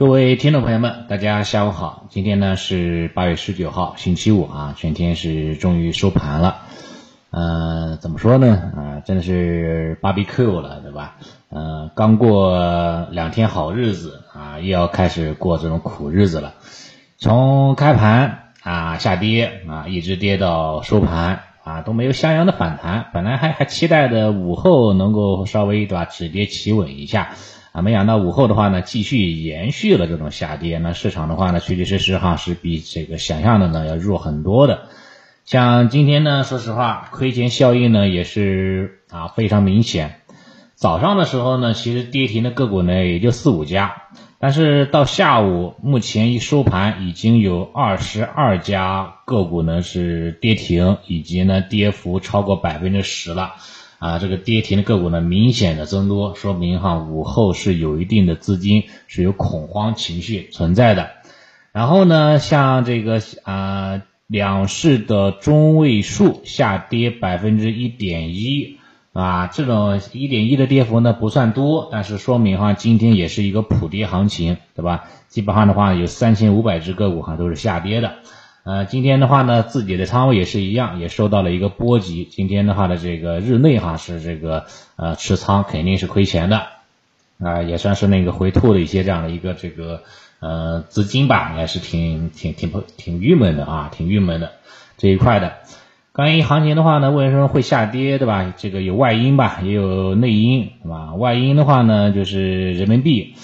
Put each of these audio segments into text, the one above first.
各位听众朋友们，大家下午好。今天呢是八月十九号，星期五啊，全天是终于收盘了。呃，怎么说呢？啊，真的是 barbecue 了，对吧？呃，刚过两天好日子啊，又要开始过这种苦日子了。从开盘啊下跌啊，一直跌到收盘啊，都没有像样的反弹。本来还还期待的午后能够稍微对吧止跌企稳一下。啊，没想到午后的话呢，继续延续了这种下跌。那市场的话呢，确确实实哈是比这个想象的呢要弱很多的。像今天呢，说实话，亏钱效应呢也是啊非常明显。早上的时候呢，其实跌停的个股呢也就四五家，但是到下午目前一收盘，已经有二十二家个股呢是跌停，以及呢跌幅超过百分之十了。啊，这个跌停的个股呢，明显的增多，说明哈午后是有一定的资金是有恐慌情绪存在的。然后呢，像这个啊两市的中位数下跌百分之一点一啊，这种一点一的跌幅呢不算多，但是说明哈今天也是一个普跌行情，对吧？基本上的话有三千五百只个股哈都是下跌的。呃，今天的话呢，自己的仓位也是一样，也受到了一个波及。今天的话呢，这个日内哈是这个呃持仓肯定是亏钱的，啊，也算是那个回吐的一些这样的一个这个呃资金吧，也是挺挺挺挺郁闷的啊，挺郁闷的这一块的。关于行情的话呢，为什么会下跌，对吧？这个有外因吧，也有内因，对吧？外因的话呢，就是人民币。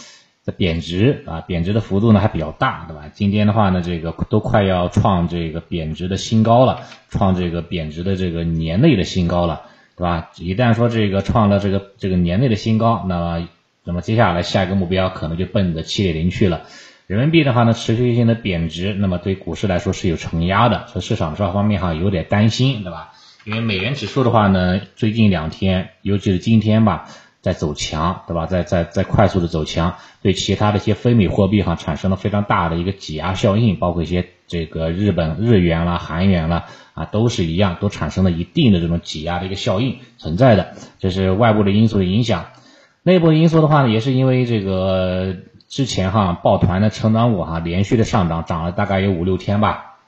的贬值啊，贬值的幅度呢还比较大，对吧？今天的话呢，这个都快要创这个贬值的新高了，创这个贬值的这个年内的新高了，对吧？一旦说这个创了这个这个年内的新高，那么那么接下来下一个目标可能就奔着七点零去了。人民币的话呢，持续性的贬值，那么对股市来说是有承压的，所以市场这方面哈有点担心，对吧？因为美元指数的话呢，最近两天，尤其是今天吧。在走强，对吧？在在在快速的走强，对其他的一些非美货币哈产生了非常大的一个挤压效应，包括一些这个日本日元啦、韩元啦啊，都是一样，都产生了一定的这种挤压的一个效应存在的。这是外部的因素的影响，内部的因素的话呢，也是因为这个之前哈抱团的成长股哈连续的上涨，涨了大概有五六天吧，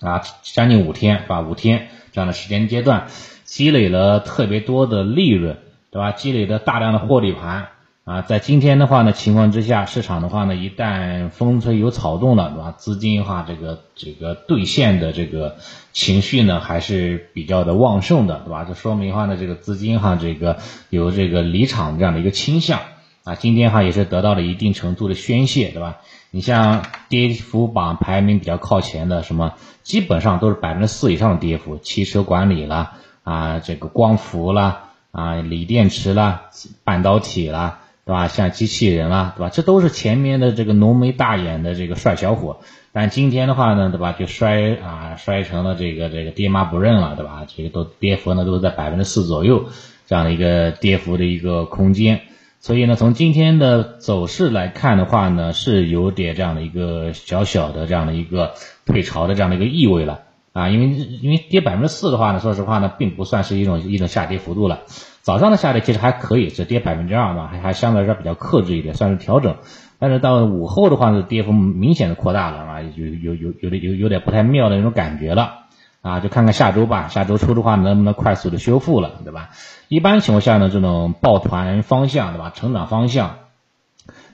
啊，将近五天，是吧？五天这样的时间阶段，积累了特别多的利润。对吧？积累的大量的获利盘啊，在今天的话呢情况之下，市场的话呢，一旦风吹有草动了，对吧？资金哈这个这个兑现的这个情绪呢，还是比较的旺盛的，对吧？这说明的话呢，这个资金哈这个有这个离场这样的一个倾向啊。今天哈也是得到了一定程度的宣泄，对吧？你像跌幅榜排名比较靠前的什么，基本上都是百分之四以上的跌幅，汽车管理啦啊，这个光伏啦。啊，锂电池啦，半导体啦，对吧？像机器人啦，对吧？这都是前面的这个浓眉大眼的这个帅小伙，但今天的话呢，对吧？就摔啊，摔成了这个这个爹妈不认了，对吧？这个都跌幅呢都在百分之四左右这样的一个跌幅的一个空间，所以呢，从今天的走势来看的话呢，是有点这样的一个小小的这样的一个退潮的这样的一个意味了。啊，因为因为跌百分之四的话呢，说实话呢，并不算是一种一种下跌幅度了。早上的下跌其实还可以，只跌百分之二嘛，还还相对来说比较克制一点，算是调整。但是到午后的话呢，跌幅明显的扩大了啊，有有有有点有有点不太妙的那种感觉了啊，就看看下周吧，下周初的话能不能快速的修复了，对吧？一般情况下呢，这种抱团方向，对吧？成长方向。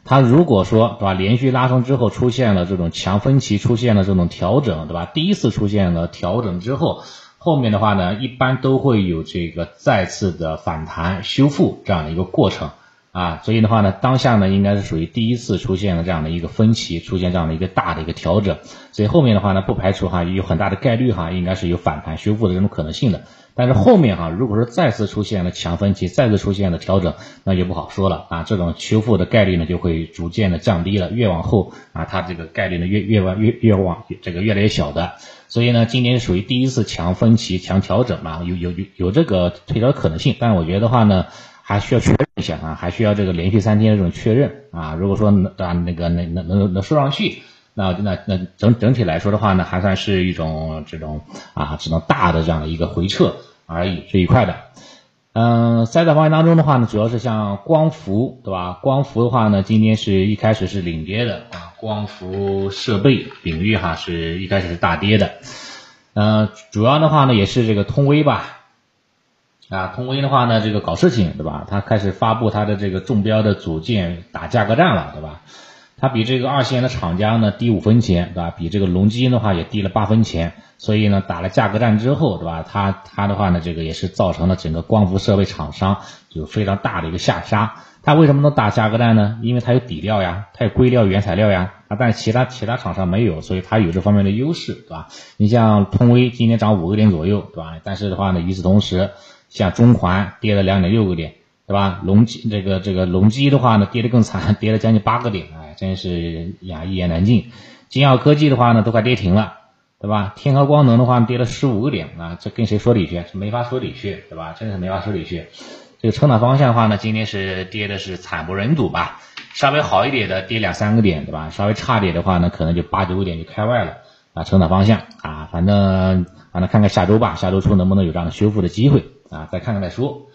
它如果说对吧，连续拉升之后出现了这种强分歧，出现了这种调整，对吧？第一次出现了调整之后，后面的话呢，一般都会有这个再次的反弹修复这样的一个过程。啊，所以的话呢，当下呢应该是属于第一次出现了这样的一个分歧，出现这样的一个大的一个调整，所以后面的话呢，不排除哈有很大的概率哈，应该是有反弹修复的这种可能性的。但是后面哈，如果说再次出现了强分歧，再次出现了调整，那就不好说了啊，这种修复的概率呢就会逐渐的降低了，越往后啊，它这个概率呢越越往越越往这个越来越小的。所以呢，今年属于第一次强分歧、强调整嘛，有有有有这个退潮可能性，但我觉得的话呢。还需要确认一下啊，还需要这个连续三天的这种确认啊。如果说能啊那个能能能能说上去，那那那整整体来说的话呢，还算是一种这种啊这种大的这样的一个回撤而已这一块的。嗯，赛道方向当中的话呢，主要是像光伏，对吧？光伏的话呢，今天是一开始是领跌的啊，光伏设备领域哈是一开始是大跌的。嗯，主要的话呢也是这个通威吧，啊，通威的话呢这个搞事情，对吧？它开始发布它的这个中标的组件打价格战了，对吧？它比这个二线的厂家呢低五分钱，对吧？比这个隆基的话也低了八分钱。所以呢，打了价格战之后，对吧？它它的话呢，这个也是造成了整个光伏设备厂商有非常大的一个下杀。它为什么能打价格战呢？因为它有底料呀，它有硅料原材料呀，啊，但其他其他厂商没有，所以它有这方面的优势，对吧？你像通威今天涨五个点左右，对吧？但是的话呢，与此同时，像中环跌了两点六个点，对吧？隆基这个这个隆基的话呢，跌得更惨，跌了将近八个点，哎，真是呀一言难尽。金耀科技的话呢，都快跌停了。对吧？天合光能的话呢跌了十五个点啊，这跟谁说理去？没法说理去，对吧？真的是没法说理去。这个成长方向的话呢，今天是跌的是惨不忍睹吧？稍微好一点的跌两三个点，对吧？稍微差点的话呢，可能就八九个点就开外了啊。成长方向啊，反正反正看看下周吧，下周初能不能有这样的修复的机会啊？再看看再说。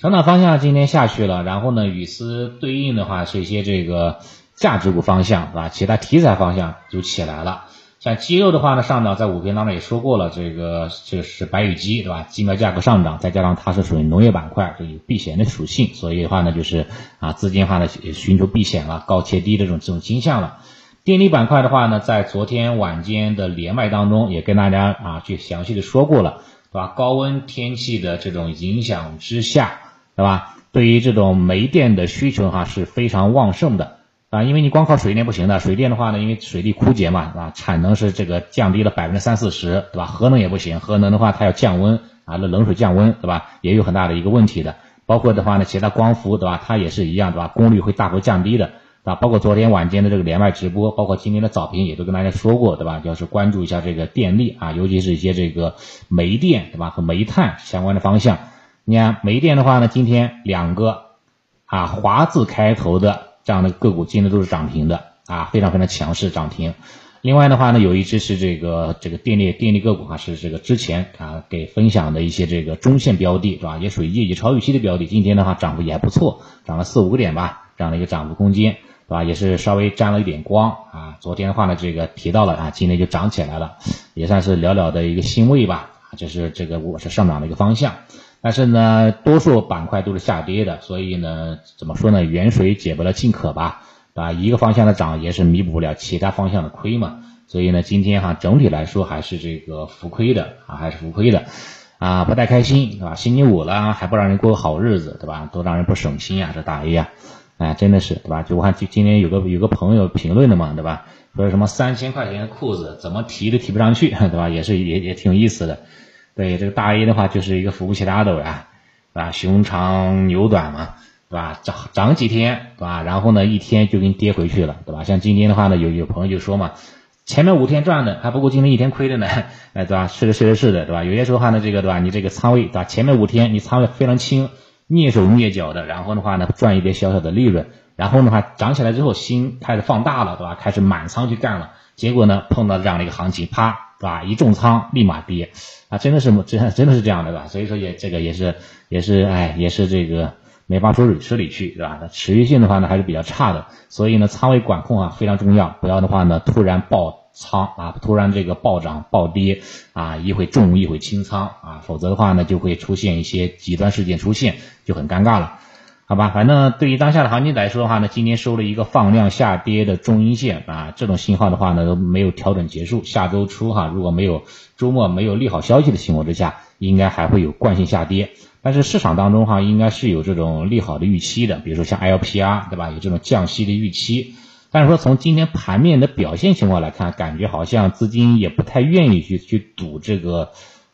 成长方向今天下去了，然后呢，与之对应的话是一些这个价值股方向，是吧？其他题材方向就起来了。像鸡肉的话呢，上涨在五篇当中也说过了，这个这是白羽鸡，对吧？鸡苗价格上涨，再加上它是属于农业板块，就有避险的属性，所以的话呢，就是啊资金化呢寻求避险了，高切低的这种这种倾向了。电力板块的话呢，在昨天晚间的连麦当中也跟大家啊去详细的说过了，对吧？高温天气的这种影响之下，对吧？对于这种煤电的需求哈是非常旺盛的。啊，因为你光靠水电不行的，水电的话呢，因为水利枯竭嘛，啊？产能是这个降低了百分之三四十，对吧？核能也不行，核能的话它要降温啊，那冷水降温，对吧？也有很大的一个问题的。包括的话呢，其他光伏，对吧？它也是一样，对吧？功率会大幅降低的，啊，包括昨天晚间的这个连麦直播，包括今天的早评也都跟大家说过，对吧？就是关注一下这个电力啊，尤其是一些这个煤电，对吧？和煤炭相关的方向。你看煤电的话呢，今天两个啊华字开头的。这样的个股今天都是涨停的啊，非常非常强势涨停。另外的话呢，有一只是这个这个电力电力个股啊，是这个之前啊给分享的一些这个中线标的，是吧？也属于业绩超预期的标的。今天的话涨幅也还不错，涨了四五个点吧，这样的一个涨幅空间，是吧？也是稍微沾了一点光啊。昨天的话呢，这个提到了啊，今天就涨起来了，也算是寥寥的一个欣慰吧。这是这个我是上涨的一个方向。但是呢，多数板块都是下跌的，所以呢，怎么说呢？远水解不了近渴吧，啊，一个方向的涨也是弥补不了其他方向的亏嘛。所以呢，今天哈整体来说还是这个浮亏的啊，还是浮亏的啊，不太开心，对吧？星期五了还不让人过个好日子，对吧？都让人不省心啊，这大 A 呀，哎，真的是，对吧？就我看今今天有个有个朋友评论的嘛，对吧？说什么三千块钱的裤子怎么提都提不上去，对吧？也是也也挺有意思的。对这个大 A 的话，就是一个扶不起大斗呀，是吧？熊长牛短嘛，对吧？涨涨几天，对吧？然后呢，一天就给你跌回去了，对吧？像今天的话呢，有有朋友就说嘛，前面五天赚的还不够今天一天亏的呢，哎，对吧？是的，是的，是的，对吧？有些时候的话呢，这个对吧？你这个仓位，对吧？前面五天你仓位非常轻，蹑手蹑脚的，然后的话呢，赚一点小小的利润，然后的话涨起来之后，心开始放大了，对吧？开始满仓去干了，结果呢，碰到这样的一个行情，啪。是吧？一重仓立马跌，啊，真的是真 真的是这样的吧？所以说也这个也是也是哎也是这个没法说理说理去，对吧？持续性的话呢还是比较差的，所以呢仓位管控啊非常重要，不要的话呢突然爆仓啊，突然这个暴涨暴跌啊，一会重一会轻仓啊，否则的话呢就会出现一些极端事件出现，就很尴尬了。好吧，反正对于当下的行情来说的话呢，今天收了一个放量下跌的中阴线啊，这种信号的话呢都没有调整结束。下周初哈，如果没有周末没有利好消息的情况之下，应该还会有惯性下跌。但是市场当中哈，应该是有这种利好的预期的，比如说像 LPR 对吧，有这种降息的预期。但是说从今天盘面的表现情况来看，感觉好像资金也不太愿意去去赌这个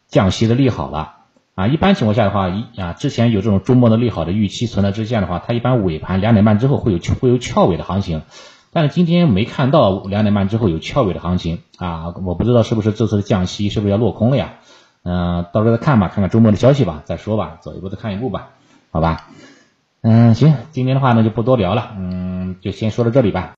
降息的利好了。啊，一般情况下的话，一啊之前有这种周末的利好的预期存在之下的话，它一般尾盘两点半之后会有会有翘尾的行情，但是今天没看到两点半之后有翘尾的行情啊，我不知道是不是这次的降息是不是要落空了呀？嗯，到时候再看吧，看看周末的消息吧，再说吧，走一步再看一步吧，好吧？嗯，行，今天的话呢就不多聊了，嗯，就先说到这里吧。